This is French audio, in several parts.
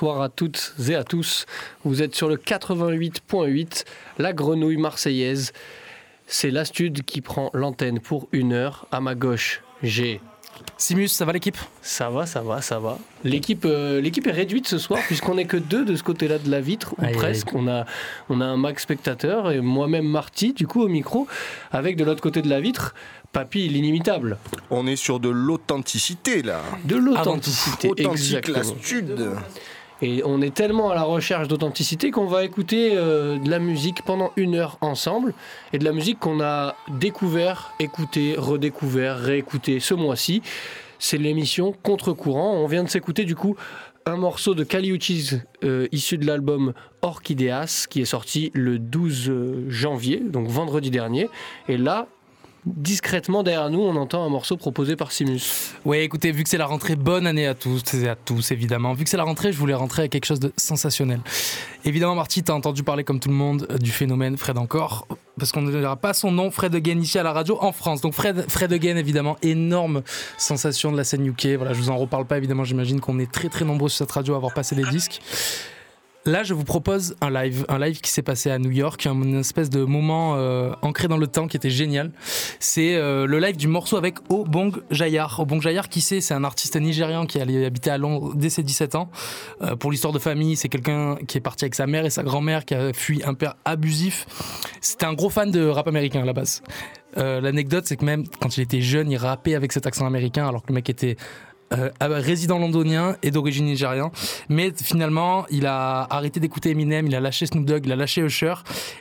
bonsoir à toutes et à tous. Vous êtes sur le 88.8, la grenouille marseillaise. C'est l'Astude qui prend l'antenne pour une heure. À ma gauche, j'ai Simus, ça va l'équipe? Ça va, ça va, ça va. L'équipe, euh, l'équipe est réduite ce soir puisqu'on n'est que deux de ce côté-là de la vitre, ou Aïe, presque. On a, on a un max spectateur et moi-même Marty, du coup, au micro, avec de l'autre côté de la vitre, Papy l'inimitable. On est sur de l'authenticité là. De l'authenticité, Authentique exactement. Et on est tellement à la recherche d'authenticité qu'on va écouter euh, de la musique pendant une heure ensemble. Et de la musique qu'on a découvert, écouté, redécouvert, réécouté ce mois-ci. C'est l'émission Contre-courant. On vient de s'écouter du coup un morceau de Kali Uchis euh, issu de l'album Orchideas qui est sorti le 12 janvier, donc vendredi dernier. Et là, discrètement derrière nous, on entend un morceau proposé par Simus. Ouais, écoutez, vu que c'est la rentrée, bonne année à tous et à tous, évidemment. Vu que c'est la rentrée, je voulais rentrer avec quelque chose de sensationnel. Évidemment, Marty, t'as entendu parler comme tout le monde euh, du phénomène Fred encore, parce qu'on ne donnera pas son nom, Fred Again, ici à la radio en France. Donc Fred, Fred Again, évidemment, énorme sensation de la scène UK. Voilà, je vous en reparle pas, évidemment, j'imagine qu'on est très très nombreux sur cette radio à avoir passé les disques. Là, je vous propose un live, un live qui s'est passé à New York, un espèce de moment euh, ancré dans le temps qui était génial. C'est euh, le live du morceau avec Obong Jayar. Obong Jayar, qui c'est? C'est un artiste nigérian qui allait habiter à Londres dès ses 17 ans. Euh, pour l'histoire de famille, c'est quelqu'un qui est parti avec sa mère et sa grand-mère, qui a fui un père abusif. C'était un gros fan de rap américain à la base. L'anecdote, c'est que même quand il était jeune, il rappait avec cet accent américain, alors que le mec était euh, résident londonien et d'origine nigérian. Mais finalement, il a arrêté d'écouter Eminem, il a lâché Snoop Dogg, il a lâché Usher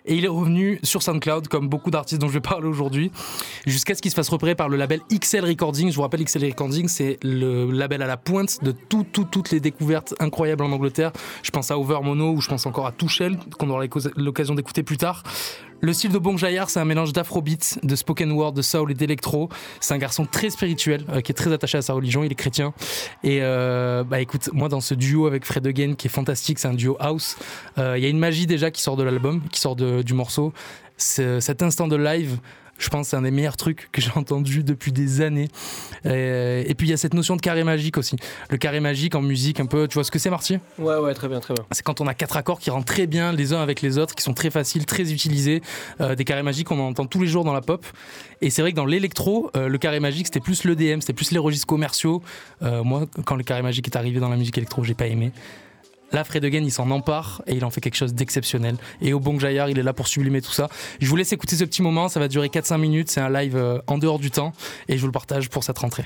et il est revenu sur SoundCloud comme beaucoup d'artistes dont je vais parler aujourd'hui, jusqu'à ce qu'il se fasse repérer par le label XL Recording. Je vous rappelle, XL Recording, c'est le label à la pointe de tout, tout, toutes les découvertes incroyables en Angleterre. Je pense à Over Mono ou je pense encore à Touchel, qu'on aura l'occasion d'écouter plus tard. Le style de Bong Jayar, c'est un mélange d'afrobeat, de spoken word, de soul et d'électro. C'est un garçon très spirituel, euh, qui est très attaché à sa religion, il est chrétien. Et euh, bah écoute, moi dans ce duo avec Fred Again, qui est fantastique, c'est un duo house, euh, il y a une magie déjà qui sort de l'album, qui sort de- du morceau. C'est- Cet instant de live, je pense que c'est un des meilleurs trucs que j'ai entendu depuis des années. Et puis il y a cette notion de carré magique aussi. Le carré magique en musique, un peu, tu vois ce que c'est Marty? Ouais, ouais, très bien, très bien. c'est quand on a quatre accords qui rentrent très bien les uns avec les autres, qui sont très faciles, très utilisés, euh, des carrés magiques qu'on entend tous les jours dans la pop. Et c'est vrai que dans l'électro, euh, le carré magique c'était plus l'EDM, c'était plus les registres commerciaux. Euh, moi, quand le carré magique est arrivé dans la musique électro, j'ai pas aimé. Là, Fred Again, il s'en empare et il en fait quelque chose d'exceptionnel. Et au Bong Jayar, il est là pour sublimer tout ça. Je vous laisse écouter ce petit moment, ça va durer 4-5 minutes, c'est un live euh, en dehors du temps et je vous le partage pour cette rentrée.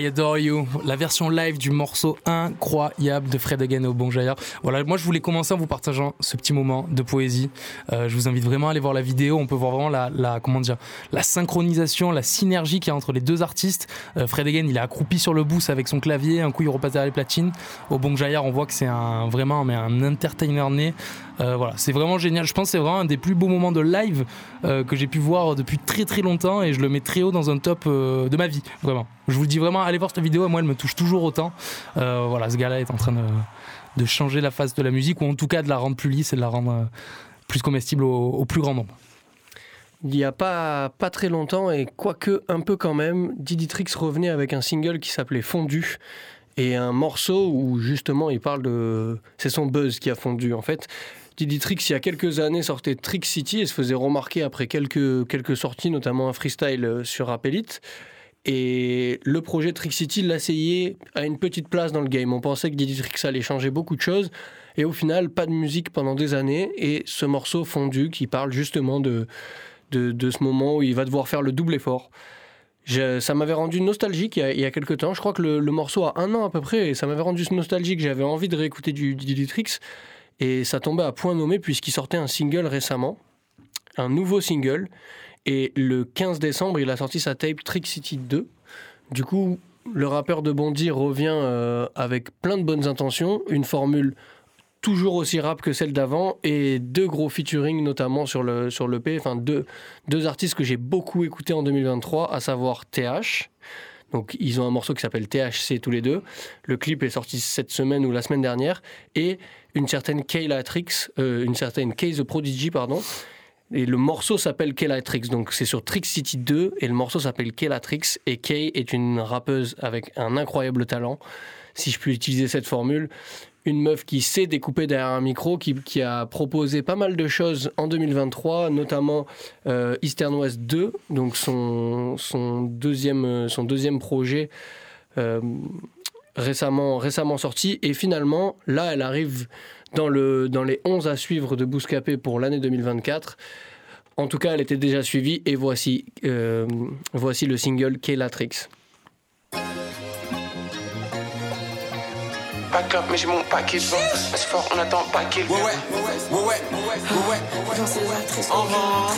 I Adore You, la version live du morceau incroyable de Fred Again au Bon Jaillard. Voilà, moi je voulais commencer en vous partageant ce petit moment de poésie. Euh, je vous invite vraiment à aller voir la vidéo. On peut voir vraiment la, comment dire, la synchronisation, la synergie qu'il y a entre les deux artistes. Euh, Fred Again, il est accroupi sur le boost avec son clavier. Un coup, il repasse derrière les platines. Au Bon Jaillard, on voit que c'est un vraiment mais un entertainer né. Euh, voilà, c'est vraiment génial. Je pense que c'est vraiment un des plus beaux moments de live euh, que j'ai pu voir depuis très très longtemps et je le mets très haut dans un top euh, de ma vie, vraiment. Je vous dis vraiment, allez voir cette vidéo, moi elle me touche toujours autant. Voilà, ce gars-là est en train de, changer la face de la musique ou en tout cas de la rendre plus lisse et de la rendre plus comestible au, au plus grand nombre. Il n'y a pas, pas très longtemps, et quoique un peu quand même, Diditrix revenait avec un single qui s'appelait Fondu, et un morceau où justement il parle de... C'est son buzz qui a fondu en fait. Diditrix, il y a quelques années, sortait Trick City et se faisait remarquer après quelques, quelques sorties, notamment un freestyle euh, sur Rap Elite. Et le projet Trick City l'asseyait à une petite place dans le game. On pensait que Diditrix allait changer beaucoup de choses. Et au final, pas de musique pendant des années. Et ce morceau fondu qui parle justement de, de, de ce moment où il va devoir faire le double effort. Ça m'avait rendu nostalgique il y, a, quelques temps. Je crois que le, morceau a un an à peu près. Et ça m'avait rendu nostalgique. J'avais envie de réécouter du, Diditrix. Et ça tombait à point nommé puisqu'il sortait un single récemment. Un nouveau single. Et le 15 décembre, il a sorti sa tape Trick City 2. Du coup, le rappeur de Bondy revient euh, avec plein de bonnes intentions, une formule toujours aussi rap que celle d'avant et deux gros featuring notamment sur le sur l'EP, enfin deux deux artistes que j'ai beaucoup écoutés en 2023, à savoir TH. Donc ils ont un morceau qui s'appelle THC tous les deux. Le clip est sorti cette semaine ou la semaine dernière et une certaine Kayla Trix, euh, une certaine Kay the Prodigy pardon. Et le morceau s'appelle Kaylatrix, donc c'est sur Trick City 2 et le morceau s'appelle Kaylatrix et Kay est une rappeuse avec un incroyable talent, si je puis utiliser cette formule. Une meuf qui sait découper derrière un micro, qui, a proposé pas mal de choses en 2023, notamment euh, Eastern West 2, donc son, deuxième, son deuxième projet euh, récemment, récemment sorti. Et finalement, là, elle arrive dans, le, dans les 11 à suivre de Bouscapé pour l'année 2024. En tout cas, elle était déjà suivie et voici, euh, le single Kaylatrix back up, mais j'ai mon paquet de vent. Assez fort, on attend pas qu'il vienne. Ouais, ouais, ouais, ouais, ouais, ouais. Dans ces actrices, on rentre.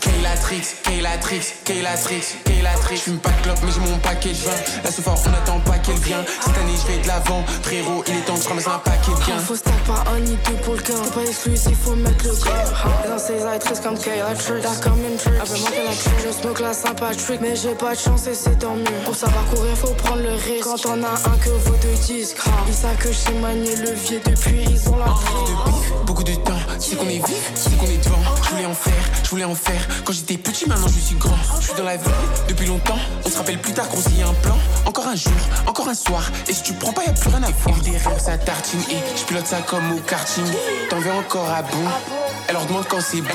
Kélatrix, Kélatrix, Kélatrix, Kélatrix. J'fume pas de clope, mais j'ai mon paquet de vin. Là, ce fort, on attend pas qu'elle vienne. Cette année, je vais de l'avant. Frérot, il est temps que je un paquet de gains. Faut se pas un ni deux pour le gain. T'es pas exclusif, faut mettre le corps. Dans ces actrices comme Kélatrix, t'as comme une trick. Après, moi, Kélatrix, je smoke la sympatrique. Mais j'ai pas de chance et c'est tant mieux. Pour savoir courir, faut prendre le quand on a un que vaut deux disques, ils savent que j'ai manié le levier depuis, ils ont la oh, Depuis beaucoup de temps, c'est qu'on est vif, c'est qu'on est devant. Je voulais en faire, je voulais en faire. Quand j'étais petit, maintenant je suis grand. Je suis dans la vie depuis longtemps. On se rappelle plus tard qu'on s'y un plan. Encore un jour, encore un soir. Et si tu prends pas, y a plus rien à voir. Des rêves, ça tartine. Et je pilote ça comme au karting. T'en veux encore à bout. Elle leur demande quand c'est bon.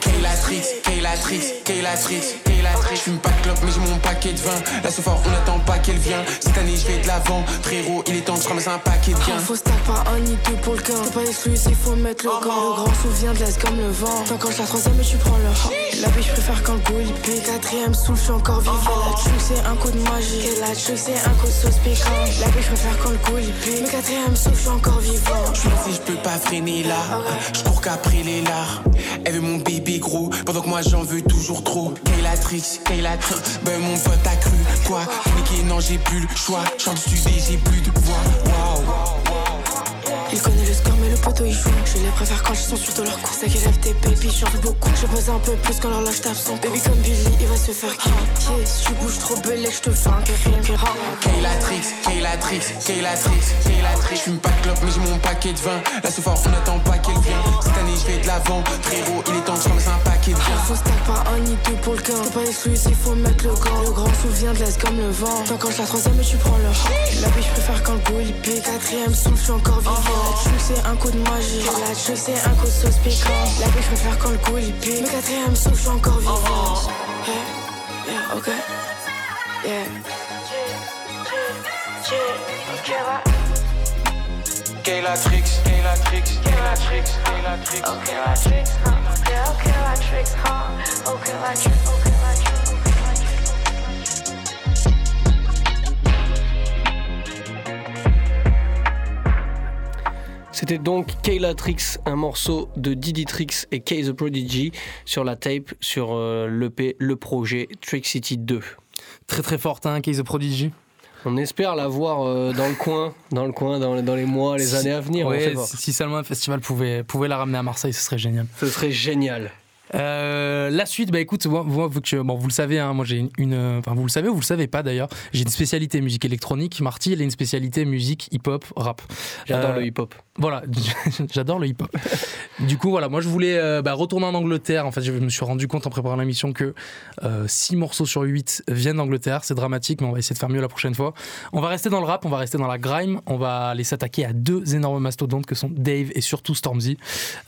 Kélatrix, Kélatrix, Kélatrix, Kélatrix. J'fume pas de clope, mais j'ai mon paquet de vin. La sofa, on n'attend pas qu'elle vienne. Cette année, je vais de l'avant. Frérot, il est temps de ramasser un paquet de biens. Faut stack pas un ni deux pour le gain. T'es pas exclu s'il faut mettre le gant. Le grand souvenir de l'Est comme le vent. T'encoches la troisième et tu prends le La biche préfère quand le goût il. Quatrième souffle, encore vivant. Oh. La c'est un coup de magie. Kélatrix, c'est un coup de sauce piquant. La biche préfère quand le goût il pique. Mais quatrième souffle, encore vivant. Je J'suis si j'peux pas freiner là. Ah J'cours qu'après les lards. Elle veut mon bébé gros, pendant que moi j'en veux toujours trop. Kaylatrix, Kaylatrix, ben mon pote a cru. Quoi, niqué, non, j'ai plus le choix. Chante du j'ai plus de voix. Waouh. Il connaît le score, mais le poteau il joue. Je les préfère quand ils sont sur de leur coup. Ça qui lève tes baby, change beaucoup. Je pose un peu plus quand leur lâche tape son baby comme Billy, il va se faire kill. Si tu bouges trop belle, je te fais un carré. Kaylatrix, Kaylatrix, Kaylatrix, Kaylatrix. J'fume pas de clope, mais j'ai mon paquet de vin. La sofa, on attend pas qu'elle vienne. Cette année, je vais de l'avant. Frérot, il est temps de changer pas un ni deux pour le quart. T'es pas exclusif, faut mettre le grand. Le grand souvenir de l'Est comme le vent. T'enclenches la troisième et tu prends le rang. La biche, je préfère quand le goût il pique. Quatrième souffle, encore vivant. La tue, c'est un coup de magie. La tue, c'est un coup de sauce piquant. La biche, je préfère quand le goût il pique. Quatrième souffle, je encore vivant. Yeah, yeah, ok. Yeah. yeah. yeah. C'était donc Kaylatrix, un morceau de Diditrix et Kay the Prodigy sur la tape, sur euh, l'EP, le projet Trick City 2. Très très forte, hein, Kay the Prodigy. On espère la voir euh, dans le coin, dans le coin, dans, les mois, les années à venir. Si seulement un festival pouvait la ramener à Marseille, ce serait génial. Ce serait génial. Euh, la suite, bah écoute, bon, vous le savez, hein, moi j'ai une, enfin, vous le savez ou vous le savez pas d'ailleurs, j'ai une spécialité musique électronique. Marty, elle a une spécialité musique hip-hop, rap. J'adore euh, le hip-hop. Voilà, j'adore le hip-hop. du coup, voilà, moi je voulais euh, bah, retourner en Angleterre. En fait, je me suis rendu compte en préparant la mission que 6 morceaux sur 8 viennent d'Angleterre. C'est dramatique, mais on va essayer de faire mieux la prochaine fois. On va rester dans le rap, on va rester dans la grime, on va aller s'attaquer à deux énormes mastodontes que sont Dave et surtout Stormzy.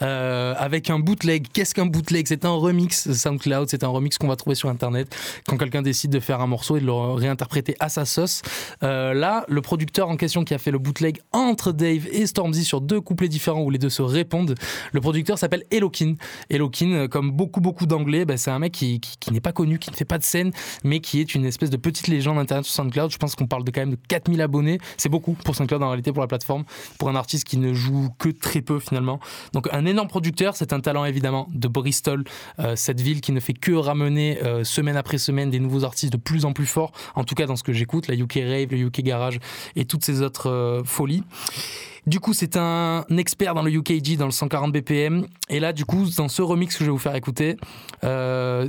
avec un bootleg, qu'est-ce qu'un bootleg? c'est un remix SoundCloud, c'est un remix qu'on va trouver sur Internet quand quelqu'un décide de faire un morceau et de le réinterpréter à sa sauce. Euh, là, le producteur en question qui a fait le bootleg entre Dave et Stormzy sur deux couplets différents où les deux se répondent, le producteur s'appelle Elokin. Elokin, euh, comme beaucoup beaucoup d'anglais, bah, c'est un mec qui, n'est pas connu, qui ne fait pas de scène, mais qui est une espèce de petite légende internet sur SoundCloud. Je pense qu'on parle de quand même de 4000 abonnés. C'est beaucoup pour SoundCloud en réalité, pour la plateforme, pour un artiste qui ne joue que très peu finalement. Donc un énorme producteur, c'est un talent évidemment de Bristol euh, cette ville qui ne fait que ramener euh, semaine après semaine des nouveaux artistes de plus en plus forts, en tout cas dans ce que j'écoute, la UK Rave, le UK Garage et toutes ces autres euh, folies. Du coup, c'est un expert dans le UKG, dans le 140 BPM. Et là, du coup, dans ce remix que je vais vous faire écouter, euh,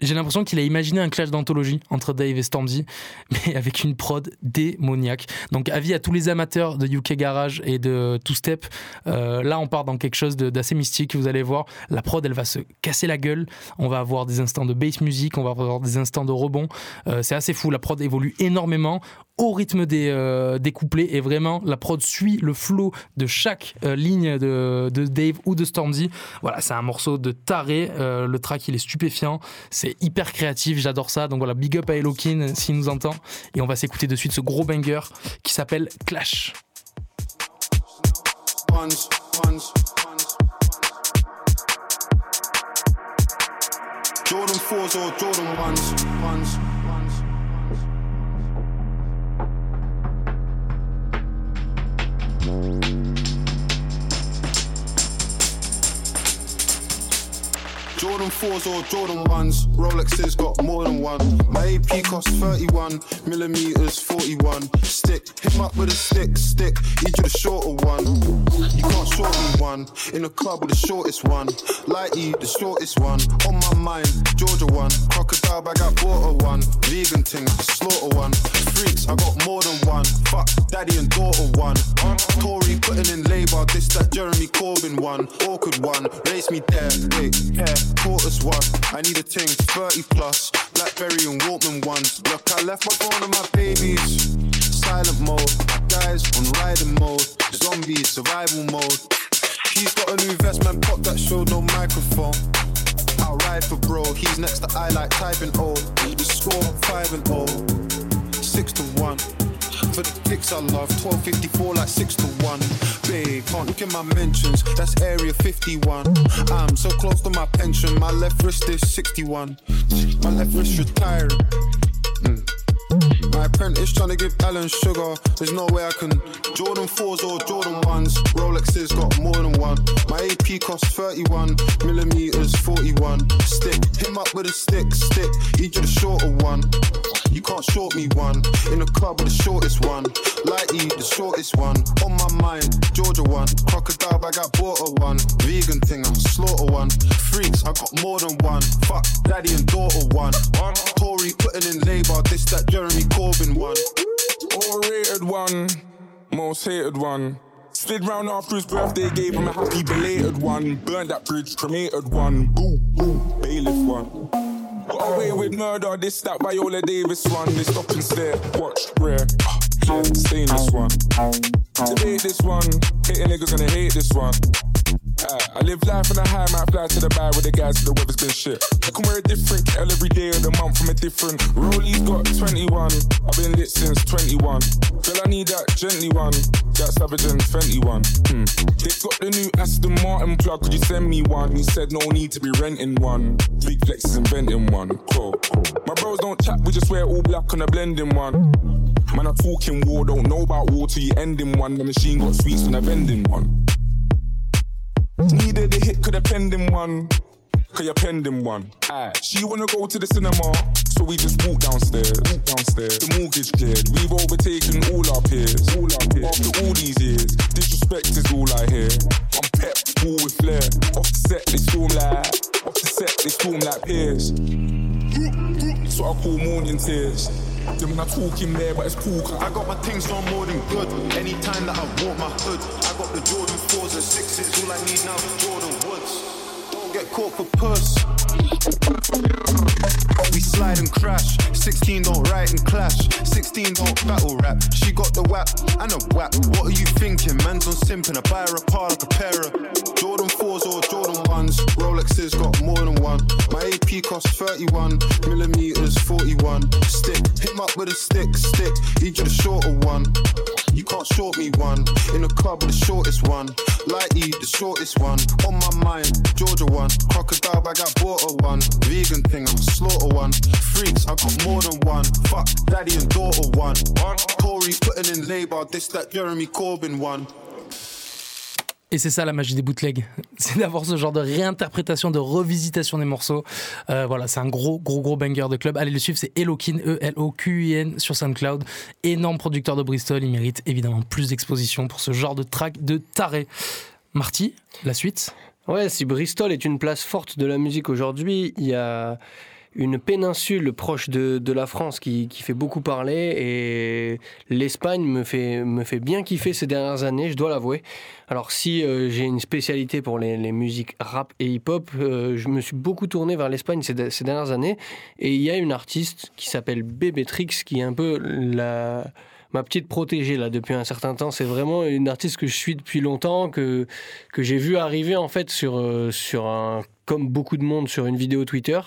j'ai l'impression qu'il a imaginé un clash d'anthologie entre Dave et Stormzy, mais avec une prod démoniaque. Donc, avis à tous les amateurs de UK Garage et de Two Step. Euh, là, on part dans quelque chose d'assez mystique. Vous allez voir, la prod, elle va se casser la gueule. On va avoir des instants de bass music, on va avoir des instants de rebond. Euh, c'est assez fou. La prod évolue énormément au rythme euh, des, couplets et vraiment la prod suit le flow de chaque euh, ligne de, Dave ou de Stormzy. Voilà, c'est un morceau de taré. Euh, le track il est stupéfiant, c'est hyper créatif, j'adore ça. Donc voilà, big up à Elokin s'il nous entend et on va s'écouter de suite ce gros banger qui s'appelle Clash. Or Jordan Música Jordan 4s or Jordan 1s, Rolexes got more than one. My AP costs 31, millimeters 41. Stick, hit 'em up with a stick, stick, each of the shorter one. You can't short me one, in the club with the shortest one. Lighty, the shortest one. On my mind, Georgia one. Crocodile bag, I bought a one. Vegan thing, slaughter one. Freaks, I got more than one. Fuck, daddy and daughter one. Tory putting in labor, this that Jeremy Corbyn one. Awkward one, race me there, wait, hair, quarters one. I need a ting, 30 plus. Blackberry and Walkman ones. Look, I left my phone and my babies. Silent mode, guys on riding mode. Zombie survival mode. He's got a new vest, man, pop that show, no microphone. I'll ride for bro, he's next to I like typing O. The score 5 and 0, 6 to 1. For the kicks I love, 1254 like 6 to 1. Babe, can't look at my mentions, that's area 51. I'm so close to my pension, my left wrist is 61. My left wrist retiring. Mm. My apprentice trying to give Alan sugar. There's no way I can. Jordan 4s or Jordan 1s. Rolexes got more than one. My AP costs 31, millimeters 41. Stick, him up with a stick, stick. Each of the shorter one. You can't short me one. In the club with the shortest one. Lighty, the shortest one. On my mind, Georgia one. Crocodile bag, I bought a one. Vegan thing, I'm slaughter one. Freaks, I got more than one. Fuck, daddy and daughter one. Tory putting in labor, this that Jeremy Corbyn one. Overrated one, most hated one. Slid round after his birthday, gave him a happy belated one. Burned that bridge, cremated one. Boo, boo, bailiff one. Got away with murder, this, that Viola Davis one. They stop and stare, watch, rare. Ah, yeah, this one. Debate this one, hating niggas gonna hate this one. I live life on a high, might fly to the bar with the guys, but the weather's been shit. I can wear a different kettle every day of the month from a different. Rollies got 21, I've been lit since 21. Girl, I need that gently one, that Savage and Fenty one. Hmm. They got the new Aston Martin plug, could you send me one? He said no need to be renting one. Big Flex is inventing one. Cool. My bros don't chat, we just wear all black on a blending one. Man, I talking war, don't know about war till you ending one. The machine got sweets when I vending one. Needed a hit, could have penned him one. Cause you're pending one. Aye. She wanna go to the cinema, so we just walk downstairs. Walk downstairs. The mortgage cleared. We've overtaken all our peers. All our peers. After all these years, disrespect is all I hear. I'm pep, full with flair. Off the set, they storm like. Off the set, they storm like peers. So I call morning tears. Then when I talk in there, but it's cool. I got my things on more than good. Anytime that I walk my hood, I got the Jordan 4s and 6s. All I need now is Jordan Woods. Don't get caught for puss. We slide and crash. 16 don't ride and clash. 16 don't battle rap. She got the whap and a whap. What are you thinking? Man's on simping. I buy her a car like a pair of Jordan 4s or Jordan 1s. Rolexes got more than one. My AP costs 31, millimeters 41. Stick, hit 'em up with a stick, stick. Each of the shorter one. You can't short me one. In the club with the shortest one. Lighty, the shortest one. On my mind, Georgia one. Crocodile bag, I bought a one. Vegan thing, one. Freaks, I got more than one. Fuck, daddy and daughter one. Tory putting in labor, this that Jeremy Corbyn one. Et c'est ça la magie des bootlegs, c'est d'avoir ce genre de réinterprétation, de revisitation des morceaux. Euh, voilà, c'est un gros, gros, gros banger de club. Allez le suivre, c'est Elokin, E-L-O-Q-I-N sur SoundCloud. Énorme producteur de Bristol, il mérite évidemment plus d'exposition pour ce genre de track de taré. Marty, la suite Ouais, si Bristol est une place forte de la musique aujourd'hui, il y a une péninsule proche de, de la France qui, qui fait beaucoup parler et l'Espagne me fait, me fait bien kiffer ces dernières années, je dois l'avouer. Alors si euh, j'ai une spécialité pour les, les musiques rap et hip-hop, euh, je me suis beaucoup tourné vers l'Espagne ces, ces dernières années et il y a une artiste qui s'appelle Bebetrix qui est un peu la ma petite protégée là depuis un certain temps. C'est vraiment une artiste que je suis depuis longtemps, que, que j'ai vu arriver en fait sur, euh, sur un, comme beaucoup de monde, sur une vidéo Twitter.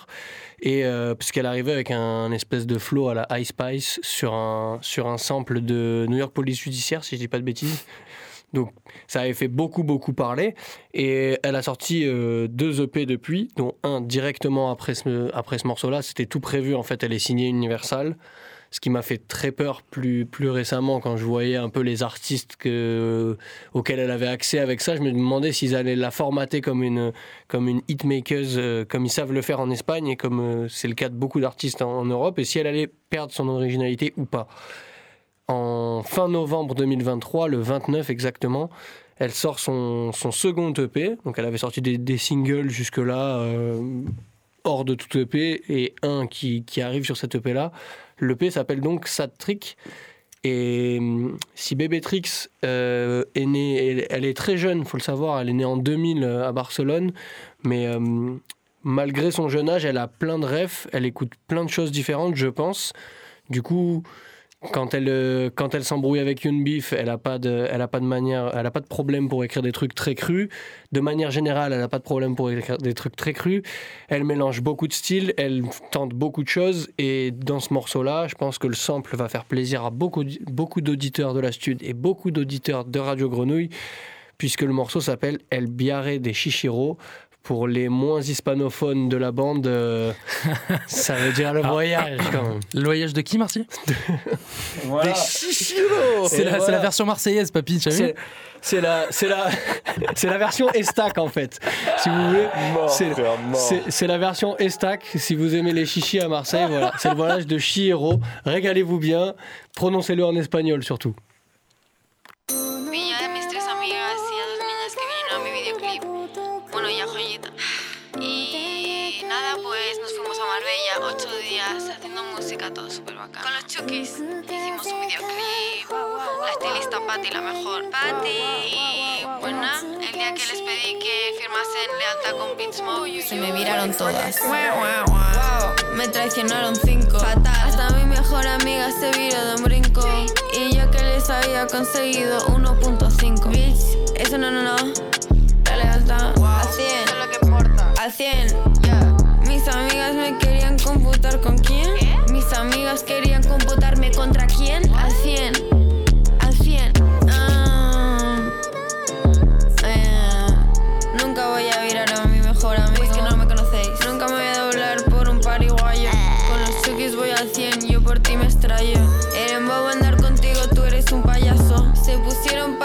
Et euh, parce qu'elle arrivait avec un, espèce de flow à la Ice Spice sur un, sur un sample de New York Police Judiciaire, si je dis pas de bêtises. Donc ça avait fait beaucoup beaucoup parler et elle a sorti euh, deux EP depuis, dont un directement après ce, après ce morceau-là. C'était tout prévu en fait. Elle est signée Universal. Ce qui m'a fait très peur plus, plus récemment quand je voyais un peu les artistes que, auxquels elle avait accès avec ça. Je me demandais s'ils allaient la formater comme une, comme une hitmaker, euh, comme ils savent le faire en Espagne et comme euh, c'est le cas de beaucoup d'artistes en, Europe, et si elle allait perdre son originalité ou pas. En fin novembre 2023, le 29 exactement, elle sort son, son second EP. Donc elle avait sorti des, des singles jusque-là, euh, hors de tout EP, et un qui, qui arrive sur cet EP-là. L'EP s'appelle donc Sad Trick. Et hum, si Bébétrix euh, est née, elle, est très jeune, faut le savoir, elle est née en 2000 euh, à Barcelone, mais euh, malgré son jeune âge, elle a plein de rêves, elle écoute plein de choses différentes, je pense. Du coup, quand elle, euh, quand elle s'embrouille avec Yoon Beef, elle n'a pas, de, elle a pas de manière, elle a pas de problème pour écrire des trucs très crus. De manière générale, elle n'a pas de problème pour écrire des trucs très crus. Elle mélange beaucoup de styles, elle tente beaucoup de choses. Et dans ce morceau-là, je pense que le sample va faire plaisir à beaucoup, beaucoup d'auditeurs de la stud et beaucoup d'auditeurs de Radio Grenouille, puisque le morceau s'appelle El Biarré des Chichiro. Pour les moins hispanophones de la bande, euh, ça veut dire le voyage quand même. Le voyage de qui, Marty Des Chichiro C'est la, voilà. version marseillaise, papy, tu as vu C'est- la, c'est la, c'est la version Estac en fait, si vous voulez. C'est la version Estac. Si vous aimez les chichis à Marseille, voilà, c'est le voyage de Chihiro. Régalez-vous bien, prononcez-le en espagnol surtout. Estilista Patty, la mejor. Patty. Y pues nada, el día que les pedí que firmasen lealtad con Mode, se me viraron todas. Me traicionaron cinco. Fatal. Hasta mi mejor amiga se viró de un brinco. Y yo que les había conseguido 1.5. Bitch, eso no, no, no. La lealtad al 100. Eso es lo que importa. Al 100. Mis amigas me querían computar con quién. Mis amigas querían computarme contra quién. Al 100.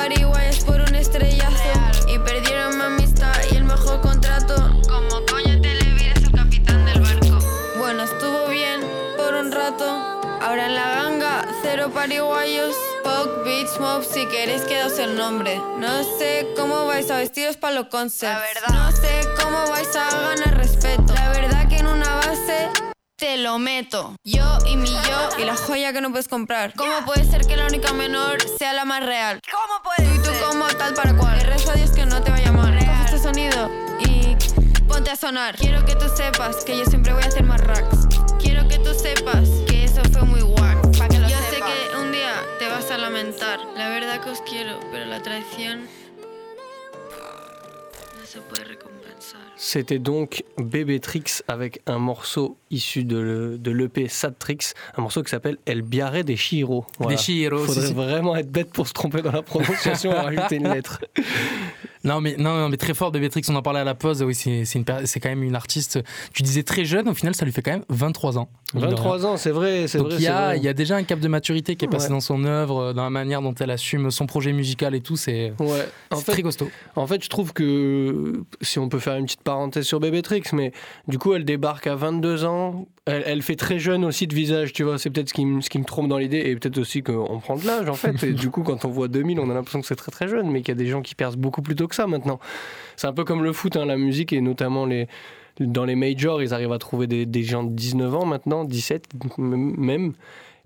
Pariguayas por un estrellazo. Y perdieron mi amistad y el mejor contrato. Como coño te le vires el capitán del barco. Bueno, estuvo bien por un rato. Ahora en la ganga, cero pariguayos. Pog, Beach Mob, si queréis quedaos el nombre. No sé cómo vais a vestiros para los concerts. No sé cómo vais a ganar respeto. La verdad que en una base te lo meto. Yo y mi yo y la joya que no puedes comprar. ¿Cómo puede ser que la única menor sea la más real? ¿Cómo puede Tú y tú como tal para cual. Le rezo a Dios que no te vaya mal. Coge este sonido y ponte a sonar. Quiero que tú sepas que yo siempre voy a hacer más racks. Quiero que tú sepas que eso fue muy guac. yo sé que un día te vas a lamentar. La verdad que os quiero, pero la traición C'était donc Bébétrix avec un morceau issu de, le- de l'EP Sad Tricks, un morceau qui s'appelle El Biarré des Chihiro. Des Chihiro, Faudrait si, si. vraiment être bête pour se tromper dans la prononciation et rajouter une lettre. Non mais, non, non, mais très fort de Béatrix, on en parlait à la pause, oui, c'est quand même une artiste, tu disais très jeune, au final ça lui fait quand même 23 ans. mine de rien. 23 ans, c'est vrai, c'est vrai. il y, a, vrai. il y a déjà un cap de maturité qui est passé Ouais. dans son œuvre, dans la manière dont elle assume son projet musical et tout, c'est Ouais. Très costaud. En fait, je trouve que si on peut faire une petite parenthèse sur Bébétrix, mais du coup, elle débarque à 22 ans. Elle, fait très jeune aussi de visage, tu vois. C'est peut-être ce qui, me- trompe dans l'idée, et peut-être aussi qu'on prend de l'âge, en fait. Et du coup, quand on voit 2000, on a l'impression que c'est très très jeune, mais qu'il y a des gens qui percent beaucoup plus tôt que ça maintenant. C'est un peu comme le foot, hein, la musique, et notamment les. Dans les majors, ils arrivent à trouver des, gens de 19 ans maintenant, 17 m- même.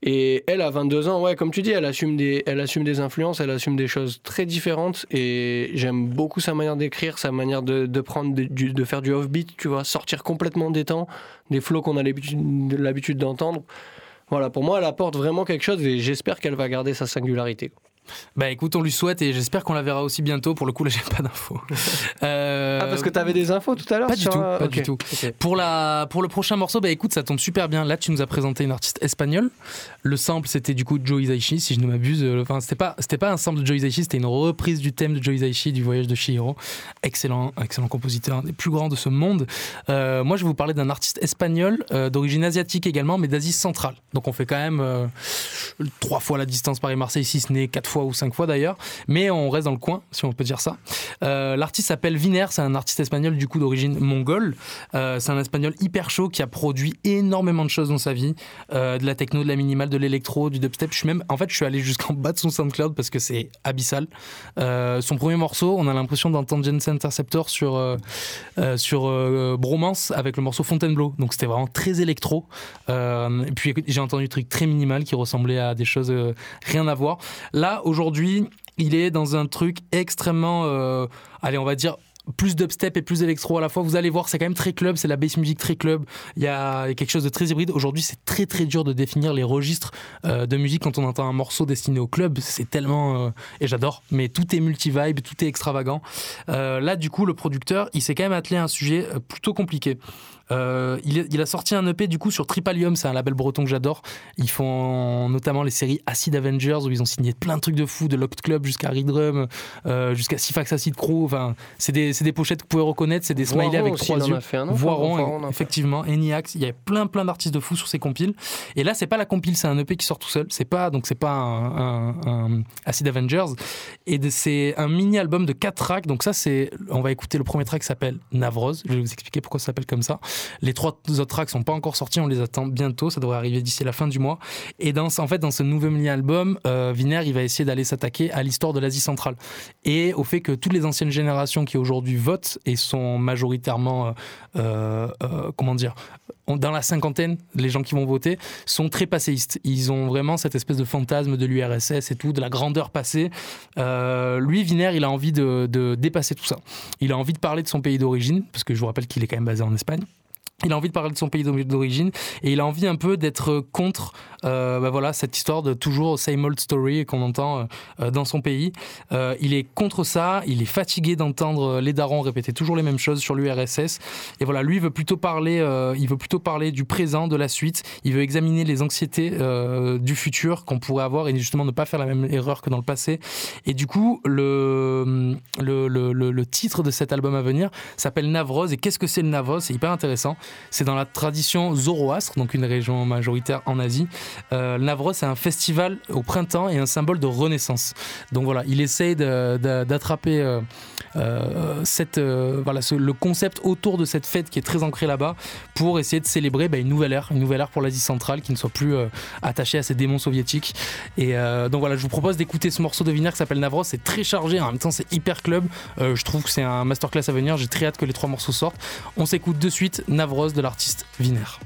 Et elle, à 22 ans, ouais, comme tu dis, elle assume des, elle assume des influences, elle assume des choses très différentes. Et j'aime beaucoup sa manière d'écrire, sa manière de, de prendre de, de faire du offbeat, tu vois, sortir complètement des temps, des flows qu'on a l'habitude l'habitude d'entendre. Voilà, pour moi, elle apporte vraiment quelque chose et j'espère qu'elle va garder sa singularité. Bah écoute, on lui souhaite et j'espère qu'on la verra aussi bientôt. Pour le coup, là, j'ai pas d'infos. Euh, Ah, parce que t'avais des infos tout à l'heure Pas du tout, euh, pas du tout. Pour, la, pour le prochain morceau, bah écoute, ça tombe super bien. Là, tu nous as présenté une artiste espagnole. Le sample, c'était du coup Joe Hisaishi, si je ne m'abuse. Euh, Enfin, c'était pas, c'était pas un sample de Joe Hisaishi, c'était une reprise du thème de Joe Hisaishi du voyage de Chihiro. Excellent, excellent compositeur, un des plus grands de ce monde. Euh, moi, je vais vous parler d'un artiste espagnol euh, d'origine asiatique également, mais d'Asie centrale. Donc, on fait quand même euh, trois fois la distance Paris-Marseille, si ce n'est quatre fois ou cinq fois d'ailleurs. Mais on reste dans le coin, si on peut dire ça. Euh, L'artiste s'appelle Viner, c'est un artiste espagnol du coup d'origine mongole. Euh, c'est un espagnol hyper chaud qui a produit énormément de choses dans sa vie, Euh, de la techno, de la minimale, de l'électro, du dubstep. Je suis même, en fait, je suis allé jusqu'en bas de son SoundCloud parce que c'est abyssal. Son premier morceau, on a l'impression d'entendre Jensen Interceptor sur sur Bromance avec le morceau Fontainebleau. Donc c'était vraiment très électro. Et puis j'ai entendu des trucs très minimal qui ressemblaient à des choses rien à voir. Là aujourd'hui, il est dans un truc extrêmement, euh, allez, on va dire plus dubstep et plus électro à la fois. Vous allez voir, c'est quand même très club, c'est la bass music très club. Il y a quelque chose de très hybride. Aujourd'hui, c'est très très dur de définir les registres euh, de musique quand on entend un morceau destiné au club. C'est tellement euh, et j'adore. Mais tout est multi-vibe, tout est extravagant. Là, du coup, le producteur, il s'est quand même attelé à un sujet plutôt compliqué. Euh, il, a sorti un EP du coup sur Tripalium, c'est un label breton que j'adore. Ils font notamment les séries Acid Avengers où ils ont signé plein de trucs de fou, de Locked Club jusqu'à Ridrum, euh, jusqu'à Sifax Acid Crew. Enfin, c'est des, pochettes que vous pouvez reconnaître, c'est des smileys Voiron avec trois yeux. Voiron, fait. effectivement, Eniax, il y a plein plein d'artistes de fous sur ces compiles. Et là, c'est pas la compile, c'est un EP qui sort tout seul. C'est pas donc c'est pas un, un- un Acid Avengers. Et c'est un mini album de 4 tracks. Donc ça, c'est on va écouter le premier track qui s'appelle Navrose. Je vais vous expliquer pourquoi ça s'appelle comme ça. Les trois autres tracks sont pas encore sortis, on les attend bientôt. Ça devrait arriver d'ici la fin du mois. Et dans en fait dans ce nouveau mini album, euh, Viner il va essayer d'aller s'attaquer à l'histoire de l'Asie centrale et au fait que toutes les anciennes générations qui aujourd'hui votent et sont majoritairement euh, euh, comment dire dans la cinquantaine, les gens qui vont voter sont très passéistes. Ils ont vraiment cette espèce de fantasme de l'URSS et tout, de la grandeur passée. Lui, Viner, il a envie de, de dépasser tout ça. Il a envie de parler de son pays d'origine, parce que je vous rappelle qu'il est quand même basé en Espagne. Il a envie de parler de son pays d'origine et il a envie un peu d'être contre euh, bah voilà, cette histoire de toujours same old story qu'on entend euh, dans son pays. Euh, il est contre ça, il est fatigué d'entendre les darons répéter toujours les mêmes choses sur l'URSS. Et voilà, lui veut plutôt parler, euh, il veut plutôt parler du présent, de la suite. Il veut examiner les anxiétés euh, du futur qu'on pourrait avoir et justement ne pas faire la même erreur que dans le passé. Et du coup, le, le, le- le titre de cet album à venir s'appelle Navroz. Et qu'est-ce que c'est le Navroz? C'est hyper intéressant. C'est dans la tradition zoroastre, donc une région majoritaire en Asie. Euh, le Navroz, c'est un festival au printemps et un symbole de renaissance. Donc voilà, il essaye d'attraper euh, euh, cette, voilà, le concept autour de cette fête qui est très ancrée là-bas pour essayer de célébrer bah, une nouvelle ère, une nouvelle ère pour l'Asie centrale qui ne soit plus attachée à ces démons soviétiques. Et donc voilà, je vous propose d'écouter ce morceau de Viner qui s'appelle Navroz. C'est très chargé, en même temps c'est hyper club. Je trouve que c'est un masterclass à venir. J'ai très hâte que les trois morceaux sortent. On s'écoute de suite De l'artiste Viner.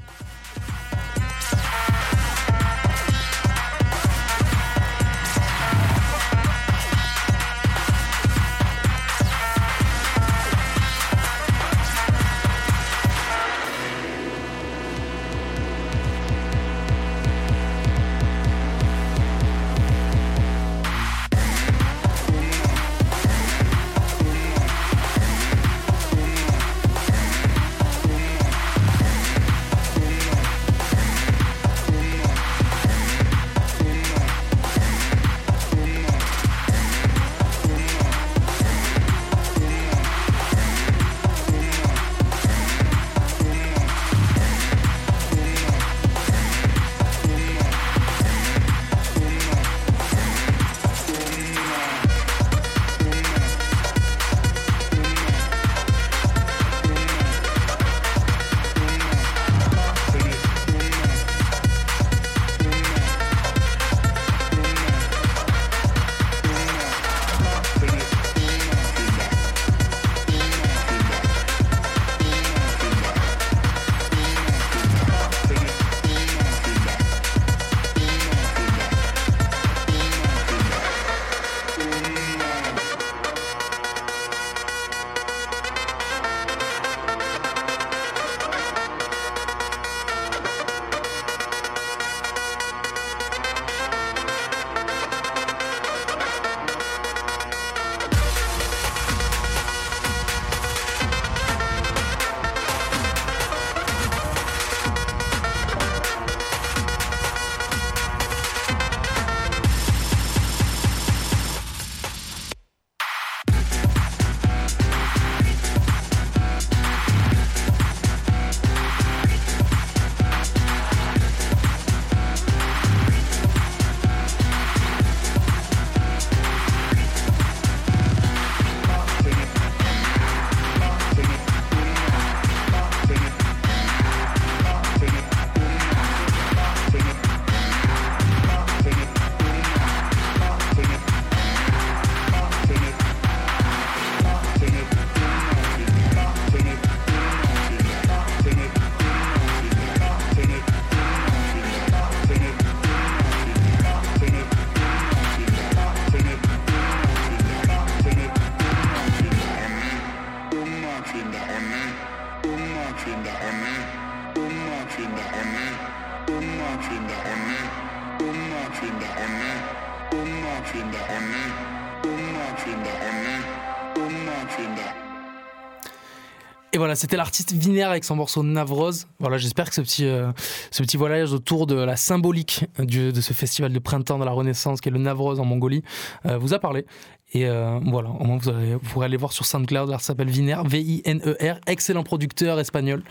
Et voilà, c'était l'artiste Vinaire avec son morceau Navrose. Voilà, j'espère que ce petit, euh, ce petit voyage autour de la symbolique du- de ce festival de printemps de la Renaissance qui est le Navrose en Mongolie euh, vous a parlé. Et euh, voilà, au moins vous, allez- vous pourrez aller voir sur SoundCloud, l'artiste s'appelle Vinaire, V-I-N-E-R, excellent producteur espagnol.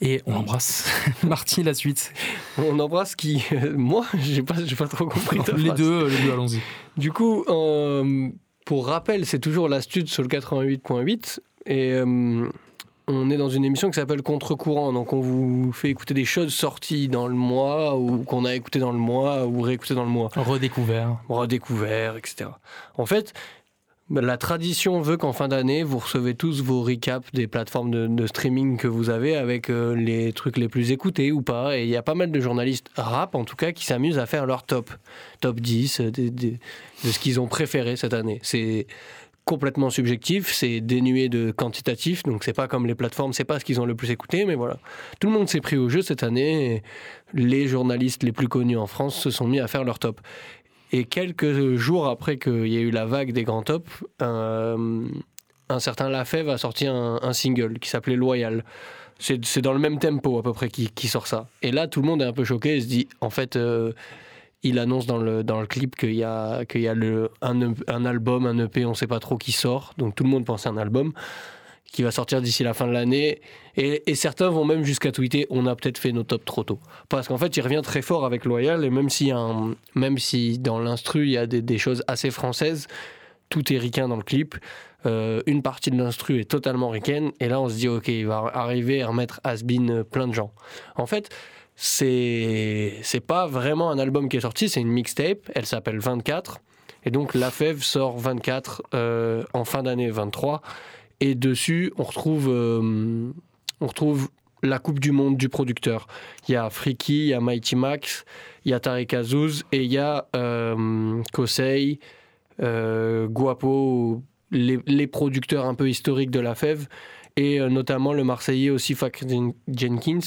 Et on l'embrasse. Marty, la suite. On embrasse qui euh, Moi, j'ai pas, j'ai pas trop compris. ta Les phrase. deux, les deux, allons-y. Du coup, euh, pour rappel, c'est toujours l'astuce sur le 88.8 et euh, on est dans une émission qui s'appelle Contre-courant. Donc on vous fait écouter des choses sorties dans le mois ou qu'on a écouté dans le mois ou réécouté dans le mois. Redécouvert. Redécouvert, etc. En fait, la tradition veut qu'en fin d'année, vous recevez tous vos recaps des plateformes de, de streaming que vous avez avec euh, les trucs les plus écoutés ou pas. Et il y a pas mal de journalistes rap, en tout cas, qui s'amusent à faire leur top. Top 10 euh, des- de ce qu'ils ont préféré cette année. C'est complètement subjectif, c'est dénué de quantitatif, donc c'est pas comme les plateformes, c'est pas ce qu'ils ont le plus écouté, mais voilà. Tout le monde s'est pris au jeu cette année, et les journalistes les plus connus en France se sont mis à faire leur top. Et quelques jours après qu'il y ait eu la vague des grands tops, un, un certain Lafèvre a sorti un, single qui s'appelait Loyal. C'est dans le même tempo à peu près qui, qui sort ça. Et là, tout le monde est un peu choqué et se dit, en fait, euh, il annonce dans le, dans le clip qu'il y a, qu'il y a le, un, un album, un EP, on ne sait pas trop qui sort. Donc tout le monde pense à un album qui va sortir d'ici la fin de l'année. Et, et certains vont même jusqu'à tweeter on a peut-être fait nos tops trop tôt. Parce qu'en fait, il revient très fort avec Loyal, et même si, un, même si dans l'instru, il y a des, des choses assez françaises, tout est ricain dans le clip. Euh, une partie de l'instru est totalement ricaine, et là on se dit ok, il va arriver à remettre Asbin plein de gens. En fait, c'est pas vraiment un album qui est sorti, c'est une mixtape. Elle s'appelle 24, et donc La Fève sort 24 euh, en fin d'année 23. Et dessus, on retrouve, euh, on retrouve la Coupe du Monde du producteur. Il y a Friki, il y a Mighty Max, il y a Tarek Azouz et il y a euh, Kosei, Guapo, les, les producteurs un peu historiques de la fève, et notamment le Marseillais aussi Jen- Jenkins,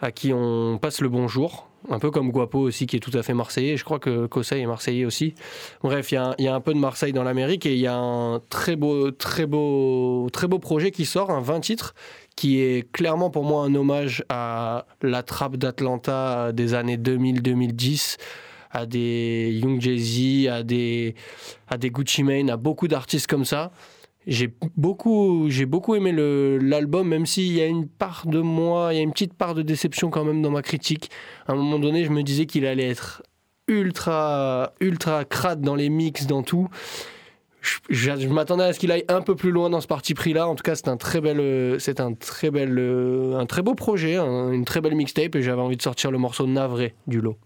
à qui on passe le bonjour. Un peu comme Guapo aussi, qui est tout à fait marseillais. Je crois que Kosei est marseillais aussi. Bref, il y, a un- il y a un peu de Marseille dans l'Amérique et il y a un très beau, très beau, très beau projet qui sort, un 20 titres, qui est clairement pour moi un hommage à la trappe d'Atlanta des années 2000-2010, à des Young Jay-Z, à des, à des Gucci Mane, à beaucoup d'artistes comme ça. J'ai beaucoup, j'ai beaucoup aimé l'album, même s'il y a une part de moi, il y a une petite part de déception quand même dans ma critique. À un moment donné, je me disais qu'il allait être ultra, ultra crade dans les mix, dans tout. Je, m'attendais à ce qu'il aille un peu plus loin dans ce parti pris-là. En tout cas, c'est un très bel, c'est un très bel, un très beau projet, hein, une très belle mixtape, et j'avais envie de sortir le morceau navré du lot.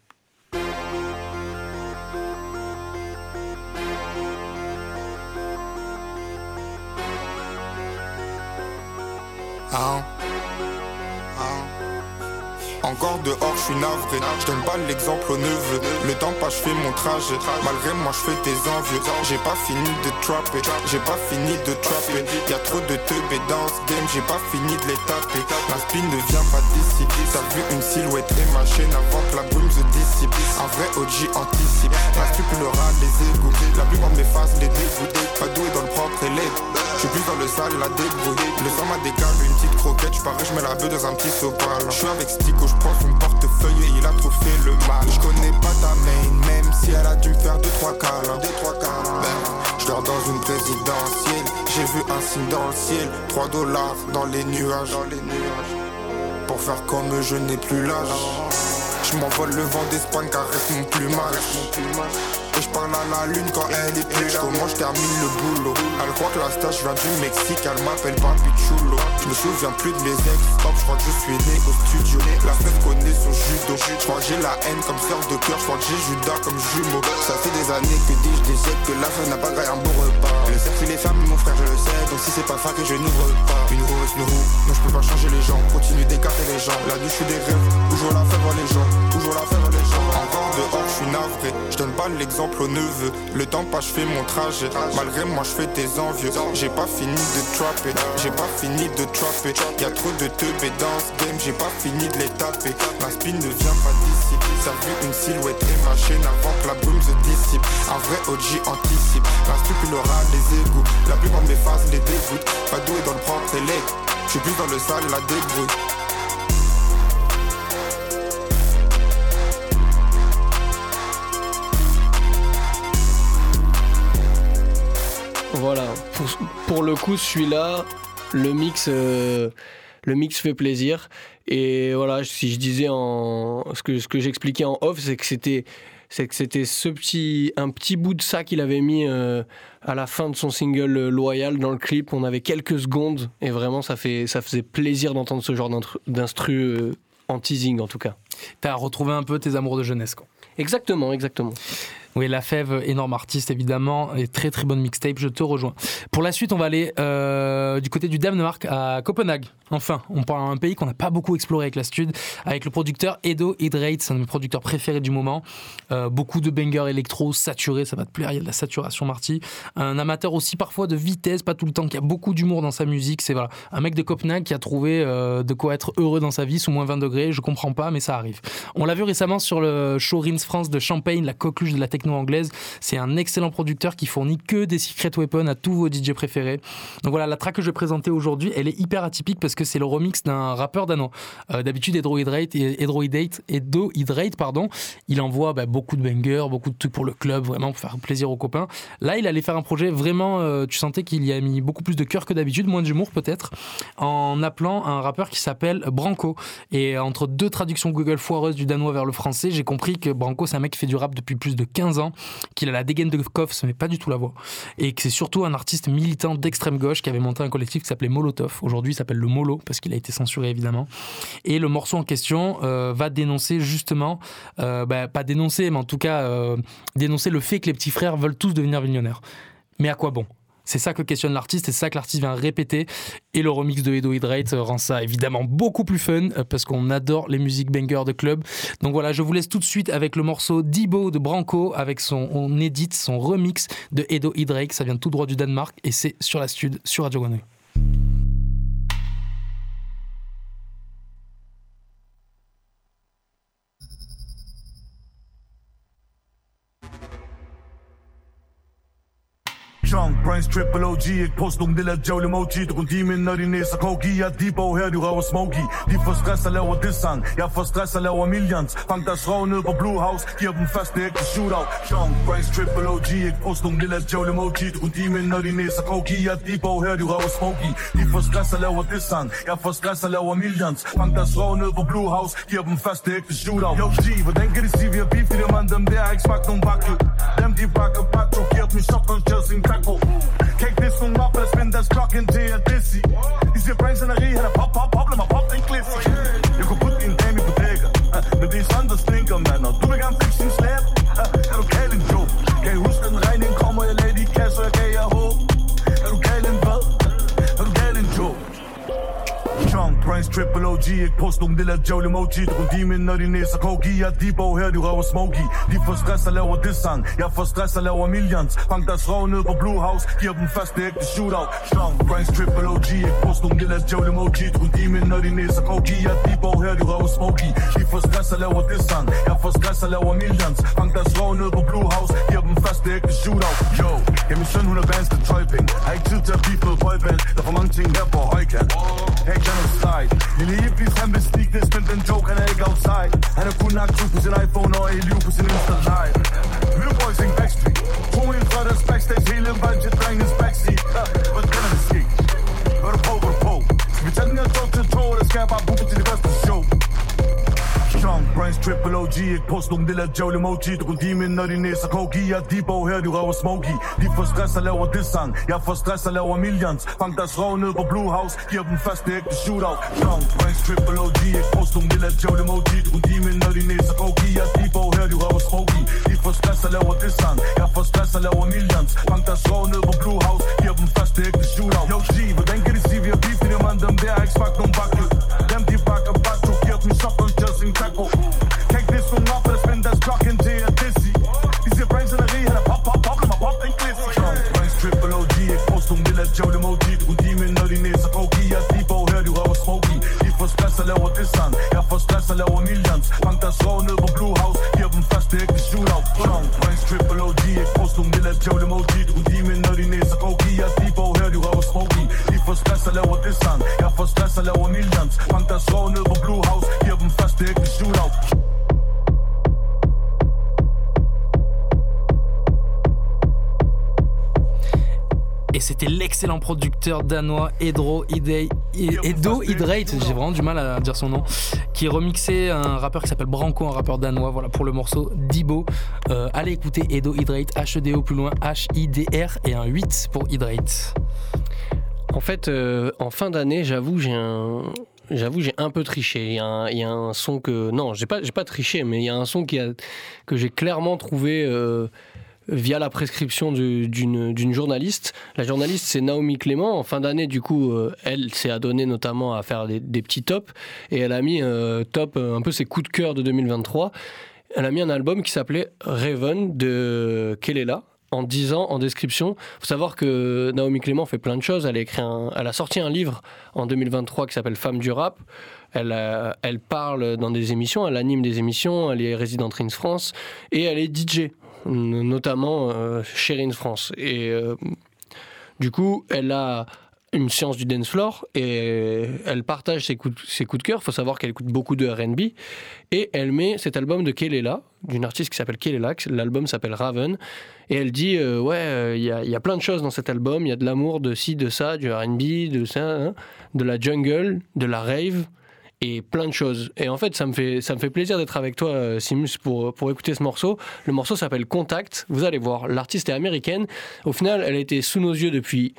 Encore dehors, je suis navré. Je pas l'exemple au neveu. Le temps passe, je fais mon trajet. Malgré moi, je fais des envieux. J'ai pas fini de trapper. J'ai pas fini de trapper. Y a trop de teubés dans ce game. J'ai pas fini de les taper. La spin ne vient pas d'ici. T'as vu une silhouette et ma chaîne avant que la brume se dissipe. Un vrai OG anticipe. La stupulera les égouts. La plupart de mes phases les dégoûtent. Pas doué dans le propre élève. Je suis plus dans le sale, la débrouille. Le sang m'a décalé une petite croquette. Je parais, je mets la bœuf dans un petit sopal. Je suis avec Stico, je prends son portefeuille et il a trop fait le mal. Je connais pas ta main, même si elle a dû me faire 2-3 câlins. Deux, trois câlins. Ben, je dors dans une présidentielle. J'ai vu un signe dans le ciel. 3 dollars dans les nuages. Dans les nuages. Pour faire comme eux, je n'ai plus l'âge. Je m'envole le vent d'Espagne, caresse mon plumage. Et je parle à la lune quand elle est plus Comment je termine le boulot. Elle croit que la star, je viens du Mexique. Elle m'appelle Papi Chulo Je me souviens plus de mes ex. Hop, je crois que je suis né au studio. La fête connaît son judo. Je crois que j'ai la haine comme sœur de cœur, je crois que j'ai Judas comme jumeau. Ça fait des années que dis-je des siècles que la fin n'a pas graillé un beau repas. Le cercle les femmes, mon frère, je le sais, donc si c'est pas ça que je n'ouvre pas. Une roue une roue, non je peux pas changer les gens, continue d'écarter les gens. La nuit je suis des rêves, toujours la fèvre les gens, toujours la fèvre les gens? Encore dehors, je suis navré, je donne pas l'exemple Le temps passe, je fais mon trajet, malgré moi je fais des envieux. J'ai pas fini de trapper, j'ai pas fini de trapper. Y a trop de teubés dans ce game, j'ai pas fini de les taper. Ma spin ne vient pas d'ici, ça fait une silhouette et ma chaîne avant que la brume se dissipe. Un vrai OG anticipe, l'instru puis l'aura les égouts. La plupart de mes les dégoûtent, pas doué dans le propre et. Je suis plus dans le sale, la débrouille. Voilà, pour, pour le coup, celui-là, le mix, euh, le mix fait plaisir. Et voilà, si je disais en ce que ce que j'expliquais en off, c'est que c'était c'est que c'était ce petit un petit bout de ça qu'il avait mis euh, à la fin de son single euh, Loyal dans le clip. On avait quelques secondes et vraiment ça fait ça faisait plaisir d'entendre ce genre d'instru- d'instru euh, en teasing en tout cas. T'as retrouvé un peu tes amours de jeunesse, quoi. Exactement, exactement. Oui, La Fève, énorme artiste évidemment, et très très bonne mixtape, je te rejoins. Pour la suite, on va aller euh, du côté du Danemark, à Copenhague. Enfin, on parle d'un pays qu'on n'a pas beaucoup exploré avec la stud, avec le producteur Edo Hydrate, c'est un de mes producteurs préférés du moment. Euh, beaucoup de bangers électro saturés, ça va te plaire, il y a de la saturation Marty. Un amateur aussi parfois de vitesse, pas tout le temps, qui a beaucoup d'humour dans sa musique. C'est voilà, un mec de Copenhague qui a trouvé euh, de quoi être heureux dans sa vie sous moins 20 degrés, je comprends pas, mais ça arrive. On l'a vu récemment sur le show Rins France de Champagne, la coqueluche de la anglaise. C'est un excellent producteur qui fournit que des secret weapons à tous vos DJ préférés. Donc voilà, la track que je vais présenter aujourd'hui, elle est hyper atypique parce que c'est le remix d'un rappeur danois. Euh, D'habitude, Edro Hydrate, Edro Hydrate, Edo Hydrate, pardon, il envoie bah, beaucoup de bangers, beaucoup de trucs pour le club, vraiment pour faire plaisir aux copains. Là, il allait faire un projet vraiment, euh, tu sentais qu'il y a mis beaucoup plus de cœur que d'habitude, moins d'humour peut-être, en appelant un rappeur qui s'appelle Branco. Et entre deux traductions Google foireuses du danois vers le français, j'ai compris que Branco, c'est un mec qui fait du rap depuis plus de 15 qu'il a la dégaine de Koff, mais pas du tout la voix. Et que c'est surtout un artiste militant d'extrême gauche qui avait monté un collectif qui s'appelait Molotov. Aujourd'hui, il s'appelle le Molo parce qu'il a été censuré évidemment. Et le morceau en question euh, va dénoncer justement, euh, bah, pas dénoncer, mais en tout cas euh, dénoncer le fait que les petits frères veulent tous devenir millionnaires. Mais à quoi bon? C'est ça que questionne l'artiste et c'est ça que l'artiste vient répéter. Et le remix de Edo Hydrate rend ça évidemment beaucoup plus fun euh, parce qu'on adore les musiques bangers de club. Donc voilà, je vous laisse tout de suite avec le morceau Dibo de Branco avec son, on édite son remix de Edo Hydrate. Ça vient tout droit du Danemark et c'est sur la stud sur Radio Grenouille. Chong, Brains Triple OG Ikke post nogen lille jævlig emoji Du kun de når de næser kogi Jeg er Debo her, de røver smoky. De får stress og laver det sang Jeg får stress og laver millions. Fang deres røv ned på Blue House Giver dem første ægte shootout. Chong, Brains Triple OG Ikke post nogen lille jævlig emoji Du kun de når de næser kogi Jeg er Debo her, de røver smoky. De får stress og laver det sang Jeg får stress og laver millions. Fang deres røv ned på Blue House Giver dem første ægte shootout. Yo G, hvordan kan de sige vi har beef De der mand, dem der har ikke smagt nogen bakke Dem de bakker bakke Vierten Stock on Chelsea im Taco. Kijk this from up, als truck das Glocken TLDC. Is ihr Brains in der Rehe, pop, pop, pop, ma pop, ein Glitz. Ihr kaputt in dem Hypothek. Mit die Sanders Stinker, Männer. Du bist ganz fix im Slab. Er okay, den Chong, Triple OG Ikke post nogen lille jævle emoji Du kun de min, når de næser kogi Jeg er Debo her, de røver smoky. De får stress og laver det sang Jeg får stress og laver millions. Fang deres røv ned på Blue House Giver dem første ægte shootout. Strong Prince, Triple OG Ikke post nogen lille jævle emoji Du kun de min, når de næser kogi Jeg er Debo her, de røver smoky. De får stress og laver det sang Jeg får stress og laver millions. Fang deres røv ned på Blue House Giver første ægte shootout. Yo, ja min søn hun er vanskelig tøjpenge Har ikke tid til at blive på boyband Der er for mange ting her på højkant. Hey, kan du genocide Lille hippies, han vil sneak this Men den joke, han er ikke outside. Han er kun aktiv på sin iPhone Og i liv på sin Insta live. Lille boys in Backstreet. To en fra deres backstage Hele en vibe til drengens backseat. Hvad kan det ske? Hvad er du på, hvad er du på? Skal vi tage den her joke til tog Eller skal jeg bare booke til det første show? Strong triple OG Ikke post nogen lille jævle emoji. Du kun demon når de næser kogi Jeg er Debo her, de røver smoky De får stress og laver det sang Jeg får stress og laver millions. Fang deres røv ned på Blue House Giver dem fast det ægte shootout. Down, Brains triple OG Ikke post nogen lille jævle emoji. Du kun demon når de næser kogi Jeg er Debo her, de røver smoky De får stress og laver det sang Jeg får stress og laver millions. Fang deres røv ned på Blue House Giver dem fast det ægte shootout. Yo G, hvordan kan de sige vi har beef i det, andre? Dem der har ikke smagt nogen bakke Dem de bakker bakker Giver dem sokker just en taco. Joe nogle lille jævle emoji Du kun demon når de næser kogi Jeg lige Debo her de røver smoky De får stress og laver det sang. Jeg får stress og laver millions Bank deres røv ned producteur danois Edro Idei- Edo Hydrate, j'ai vraiment du mal à dire son nom, qui remixait un rappeur qui s'appelle Branco, un rappeur danois, voilà pour le morceau Dibo. Euh, allez écouter Edo Hydrate, H-E-D-O plus loin, H-I-D-R et un 8 pour Hydrate. En fait, euh, en fin d'année, j'avoue, j'ai un. J'avoue, j'ai un peu triché. Il y a un, il y a un son que. Non, j'ai pas, j'ai pas triché, mais il y a un son qui a, que j'ai clairement trouvé euh, via la prescription du- d'une journaliste. La journaliste, c'est Naomi Clément. En fin d'année, du coup, euh, elle s'est adonnée notamment à faire des, petits tops. Et elle a mis euh, top euh, un peu ses coups de cœur de 2023. Elle a mis un album qui s'appelait Raven de Kelela. En disant en description, faut savoir que Naomi Clément fait plein de choses. Elle a, écrit elle a sorti un livre en 2023 qui s'appelle Femme du rap. Elle, parle dans des émissions, elle anime des émissions, elle est résidente Rins France et elle est DJ, notamment euh, chez Rins France. Et euh, du coup, elle a une science du dance floor et elle partage ses coups de, cœur. Il faut savoir qu'elle écoute beaucoup de R&B et elle met cet album de Kelela, d'une artiste qui s'appelle Kelela. L'album s'appelle Raven et elle dit euh, ouais, euh, il y, a- il y a plein de choses dans cet album. Il y a de l'amour, de ci, de ça, du R&B, de ça, hein, de la jungle, de la rave et plein de choses. Et en fait, ça me fait, ça me fait plaisir d'être avec toi, euh, Simus, pour, pour écouter ce morceau. Le morceau s'appelle Contact. Vous allez voir, l'artiste est américaine. Au final, elle a été sous nos yeux depuis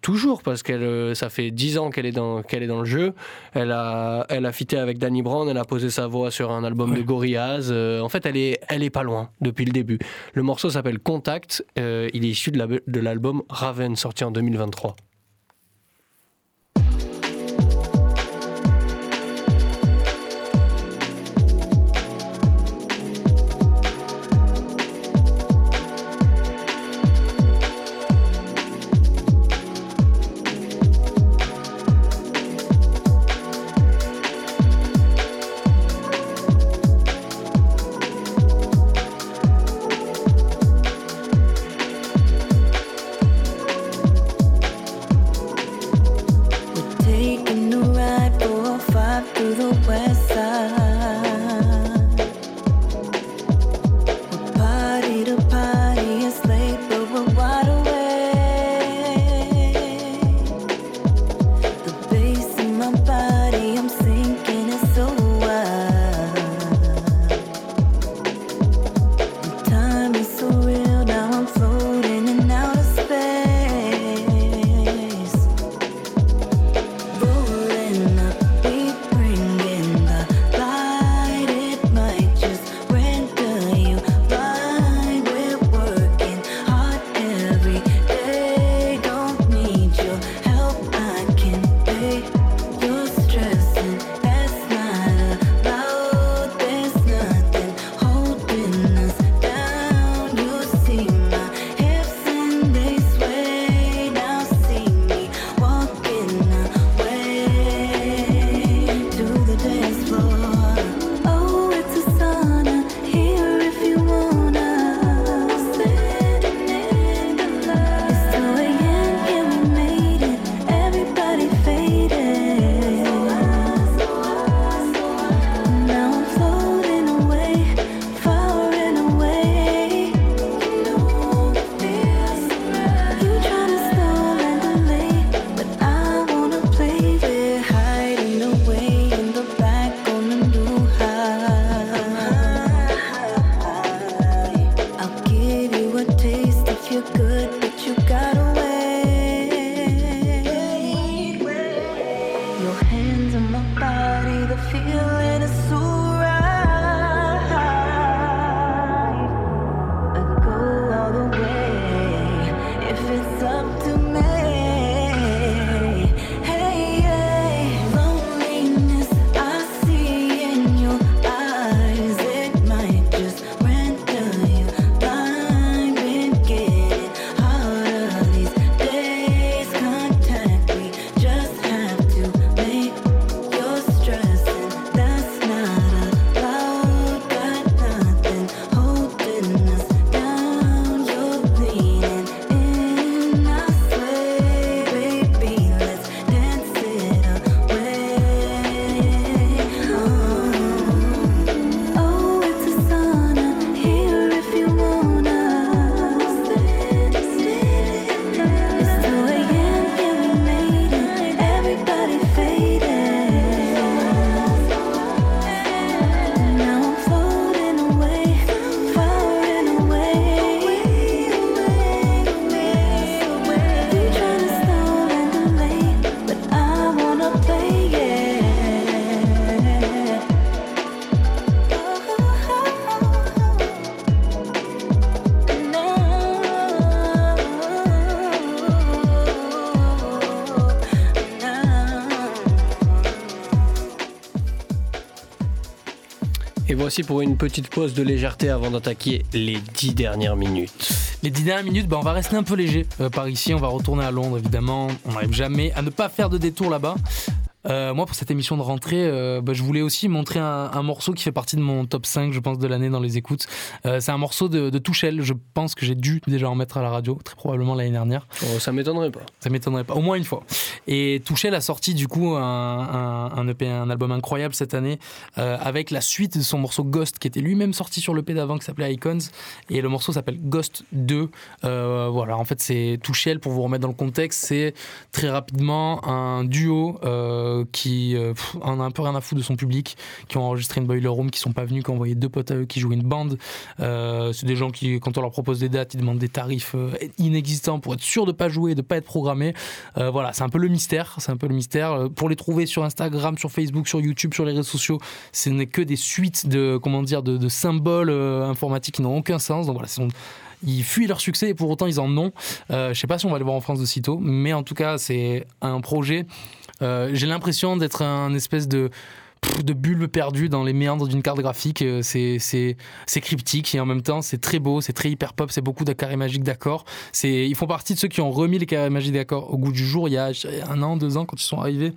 toujours parce qu'elle euh, ça fait 10 ans qu'elle est dans qu'elle est dans le jeu elle a elle a fité avec Danny Brown elle a posé sa voix sur un album de Gorillaz Euh, en fait elle est elle est pas loin depuis le début le morceau s'appelle Contact Euh, il est issu de la- de l'album Raven sorti en 2023 voici pour une petite pause de légèreté avant d'attaquer les dix dernières minutes. Les dix dernières minutes, bah, on va rester un peu léger euh, par ici. On va retourner à Londres, évidemment. On n'arrive jamais à ne pas faire de détour là-bas. Euh, moi, pour cette émission de rentrée, euh, bah, je voulais aussi montrer un, un morceau qui fait partie de mon top 5, je pense, de l'année dans les écoutes. Euh, c'est un morceau de, de Touchel. Je pense que j'ai dû déjà en mettre à la radio, très probablement l'année dernière. Oh, ça m'étonnerait pas. Ça m'étonnerait pas, au moins une fois. Et Touchel a sorti du coup un, un, EP, un album incroyable cette année, euh, avec la suite de son morceau Ghost, qui était lui-même sorti sur l'EP d'avant, qui s'appelait Icons. Et le morceau s'appelle Ghost 2. Euh, voilà, en fait, c'est Touchel, pour vous remettre dans le contexte, c'est très rapidement un duo euh, qui en a un peu rien à foutre de son public, qui ont enregistré une Boiler Room, qui sont pas venus, qui ont envoyé deux potes à eux, qui jouent une bande. C'est des gens qui, quand on leur propose des dates, ils demandent des tarifs inexistants pour être sûr de pas jouer, de pas être programmé. Voilà, c'est un peu le mystère. C'est un peu le mystère. Euh, Pour les trouver sur Instagram, sur Facebook, sur YouTube, sur les réseaux sociaux, ce n'est que des suites de comment dire de, symboles euh, informatiques qui n'ont aucun sens. Donc voilà, ils fuient leur succès et pour autant ils en ont. Euh, je sais pas si on va les voir en France de sitôt, mais en tout cas c'est un projet. J'ai l'impression d'être un espèce de de bulbe perdu dans les méandres d'une carte graphique. Euh, C'est cryptique et en même temps c'est très beau, c'est très hyper pop, c'est beaucoup de carrés magiques d'accords. Ils font partie de ceux qui ont remis les carrés magiques d'accords au goût du jour il y a un an, deux ans quand ils sont arrivés.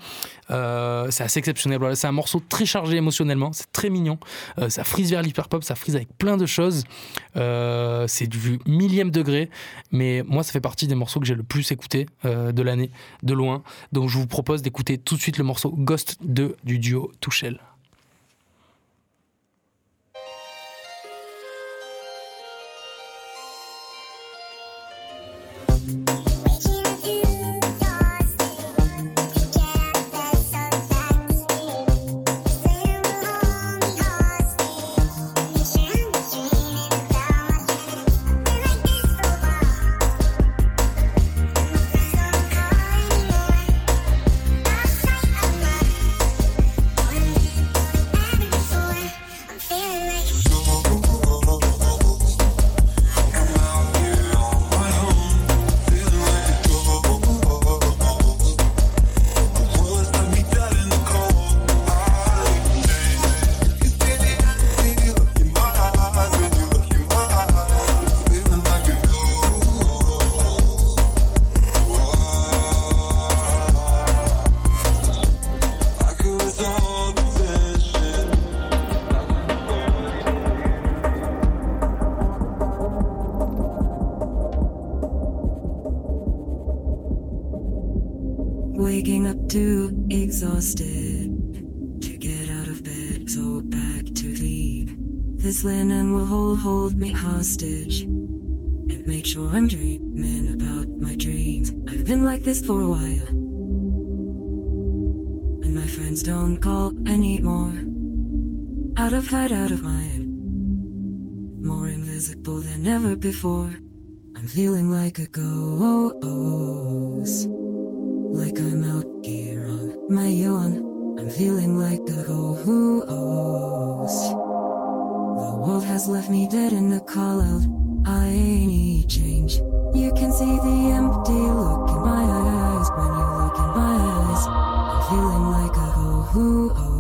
Euh, c'est assez exceptionnel. C'est un morceau très chargé émotionnellement, c'est très mignon. Euh, ça frise vers l'hyper pop, ça frise avec plein de choses. C'est du millième degré, mais moi ça fait partie des morceaux que j'ai le plus écouté de l'année, de loin. Donc je vous propose d'écouter tout de suite le morceau Ghost 2 du duo Touchel. Waking hostage and make sure I'm dreaming about my dreams. I've been like this for a while, and my friends don't call anymore. Out of sight, out of mind, more invisible than ever before. I'm feeling like a ghost. Like I'm out here on my own. I'm feeling like a ghost. World has left me dead in the call out. I need change. You can see the empty look in my eyes when you look in my eyes. I'm feeling like a ghost. My oh.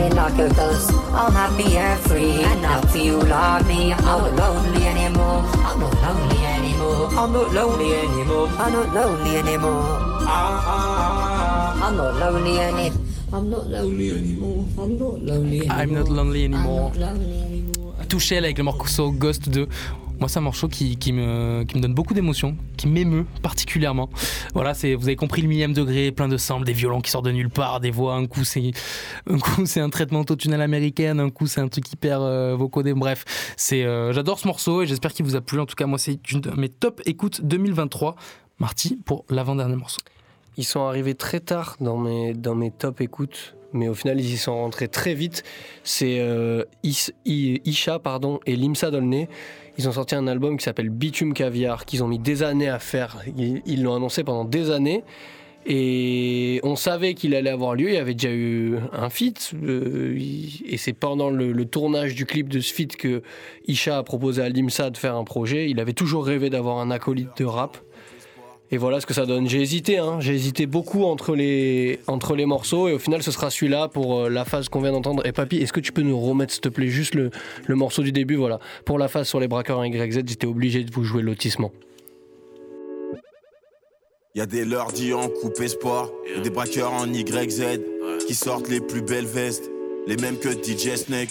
Feeling like a ghost. I'm happy and free. And I feel like me. I'm not lonely anymore. I'm not lonely anymore. I'm not lonely anymore. I'm not lonely anymore. I'm not lonely anymore. I'm not lonely anymore. I'm not lonely anymore. I'm not lonely anymore. Touchel avec le morceau Ghost 2. Moi, c'est un morceau qui, me, qui me donne beaucoup d'émotions, qui m'émeut particulièrement. Voilà, c'est, vous avez compris le millième degré, plein de samples, des violons qui sortent de nulle part, des voix. Un coup, c'est un, coup, c'est un traitement autotunnel américain, un coup, c'est un truc hyper euh, vocodé. Bref, c'est, euh, j'adore ce morceau et j'espère qu'il vous a plu. En tout cas, moi, c'est une de mes top écoutes 2023. Marty, pour l'avant-dernier morceau. Ils sont arrivés très tard dans mes, dans mes top écoutes, mais au final, ils y sont rentrés très vite. C'est euh, Isha pardon, et Limsa Dolné. Ils ont sorti un album qui s'appelle Bitume Caviar, qu'ils ont mis des années à faire. Ils l'ont annoncé pendant des années. Et on savait qu'il allait avoir lieu. Il y avait déjà eu un feat. euh, et c'est pendant le, le tournage du clip de ce feat que Isha a proposé à Limsa de faire un projet. Il avait toujours rêvé d'avoir un acolyte de rap. Et voilà ce que ça donne. J'ai hésité, hein. j'ai hésité beaucoup entre les, entre les morceaux et au final ce sera celui-là pour euh, la phase qu'on vient d'entendre. Et papy, est-ce que tu peux nous remettre s'il te plaît juste le, le morceau du début? Voilà. Pour la phase sur les braqueurs YZ, j'étais obligé de vous jouer lotissement. Y a des lundis en coupe espoir et des braqueurs en YZ qui sortent les plus belles vestes, les mêmes que DJ Snake.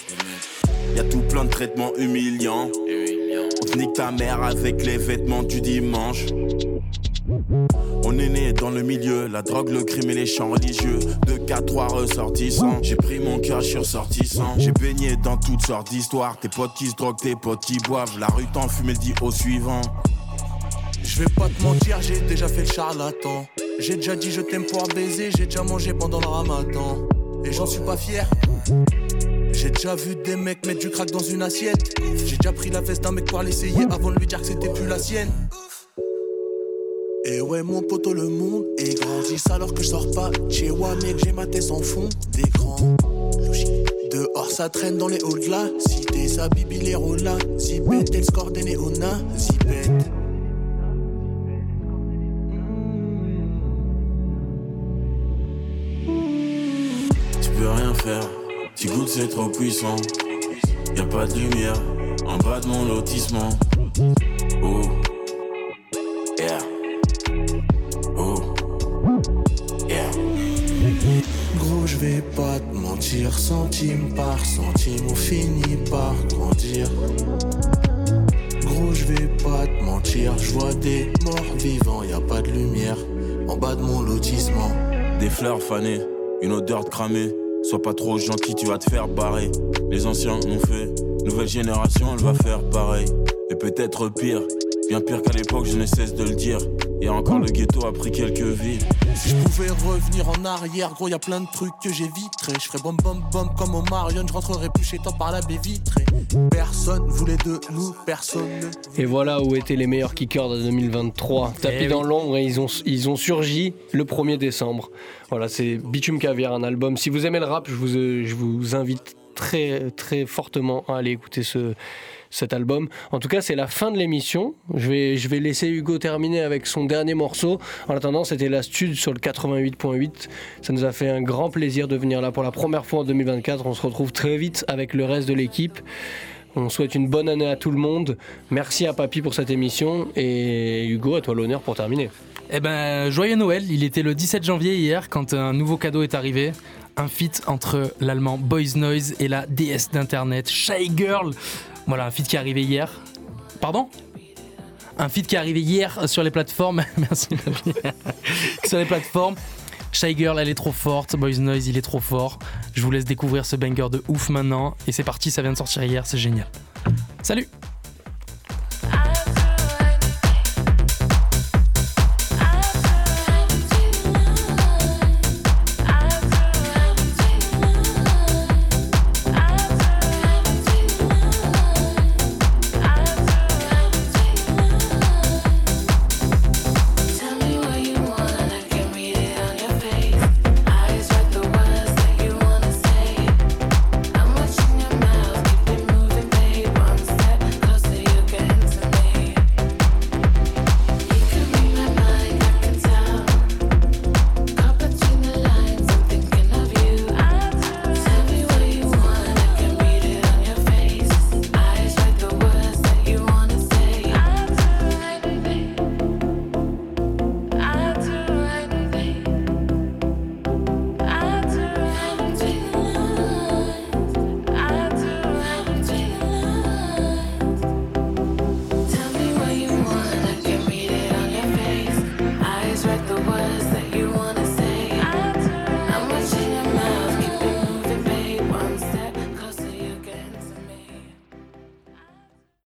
Y a tout plein de traitements humiliants. Nique ta mère avec les vêtements du dimanche. On est né dans le milieu, la drogue, le crime et les chants religieux. De 4-3 ressortissants, j'ai pris mon cœur, je suis ressortissant. J'ai baigné dans toutes sortes d'histoires. Tes potes qui se droguent, tes potes qui boivent. La rue t'en fume, elle dit au suivant. Je vais pas te mentir, j'ai déjà fait le charlatan. J'ai déjà dit je t'aime pour baiser, j'ai déjà mangé pendant le ramadan. Et j'en suis pas fier. J'ai déjà vu des mecs mettre du crack dans une assiette. J'ai déjà pris la veste d'un mec pour l'essayer avant de lui dire que c'était plus la sienne. Et ouais, mon poteau, le monde est grandit alors que je sors pas. Chez moi, mec, j'ai ma tête en fond d'écran. Dehors, ça traîne dans les halls de la cité. Ça bibi les. Zipette, elle score des néonas. Zipette. Tu peux rien faire, tu goûtes c'est trop puissant. Y a pas de lumière en bas de mon lotissement. Oh, yeah. Oh, yeah. Gros, je vais pas te mentir, centime par centime, on finit par grandir. Gros, je vais pas te mentir, je vois des morts vivants, y a pas de lumière en bas de mon lotissement. Des fleurs fanées, une odeur de cramé. Sois pas trop gentil, tu vas te faire barrer. Les anciens l'ont fait, nouvelle génération, elle va faire pareil. Et peut-être pire, bien pire qu'à l'époque, je ne cesse de le dire. Et encore le ghetto a pris quelques vies. Si je pouvais revenir en arrière, gros, y a plein de trucs que j'éviterais. Je ferais bom bom bom comme au Marion, je rentrerai plus chez toi par la baie vitrée. Personne voulait de nous, personne ne Et voilà où étaient les meilleurs kickers de 2023. Tapis Eh oui. dans l'ombre et ils ont, ils ont surgi le 1er décembre. Voilà, c'est Bitume Caviar, un album. Si vous aimez le rap, je vous, je vous invite très, très fortement à aller écouter ce, cet album. En tout cas, c'est la fin de l'émission. Je vais, je vais laisser Hugo terminer avec son dernier morceau. En attendant, c'était la Stud sur le 88.8. Ça nous a fait un grand plaisir de venir là pour la première fois en 2024. On se retrouve très vite avec le reste de l'équipe. On souhaite une bonne année à tout le monde. Merci à Papy pour cette émission. Et Hugo, à toi l'honneur pour terminer. Eh ben, joyeux Noël, il était le 17 janvier hier quand un nouveau cadeau est arrivé. Un feat entre l'allemand Boys Noise et la déesse d'internet Shy Girl. Voilà, un feat qui est arrivé hier. Pardon? Un feat qui est arrivé hier sur les plateformes. Merci. Sur les plateformes. Shy Girl, elle est trop forte. Boys Noise, il est trop fort. Je vous laisse découvrir ce banger de ouf maintenant. Et c'est parti, ça vient de sortir hier, c'est génial. Salut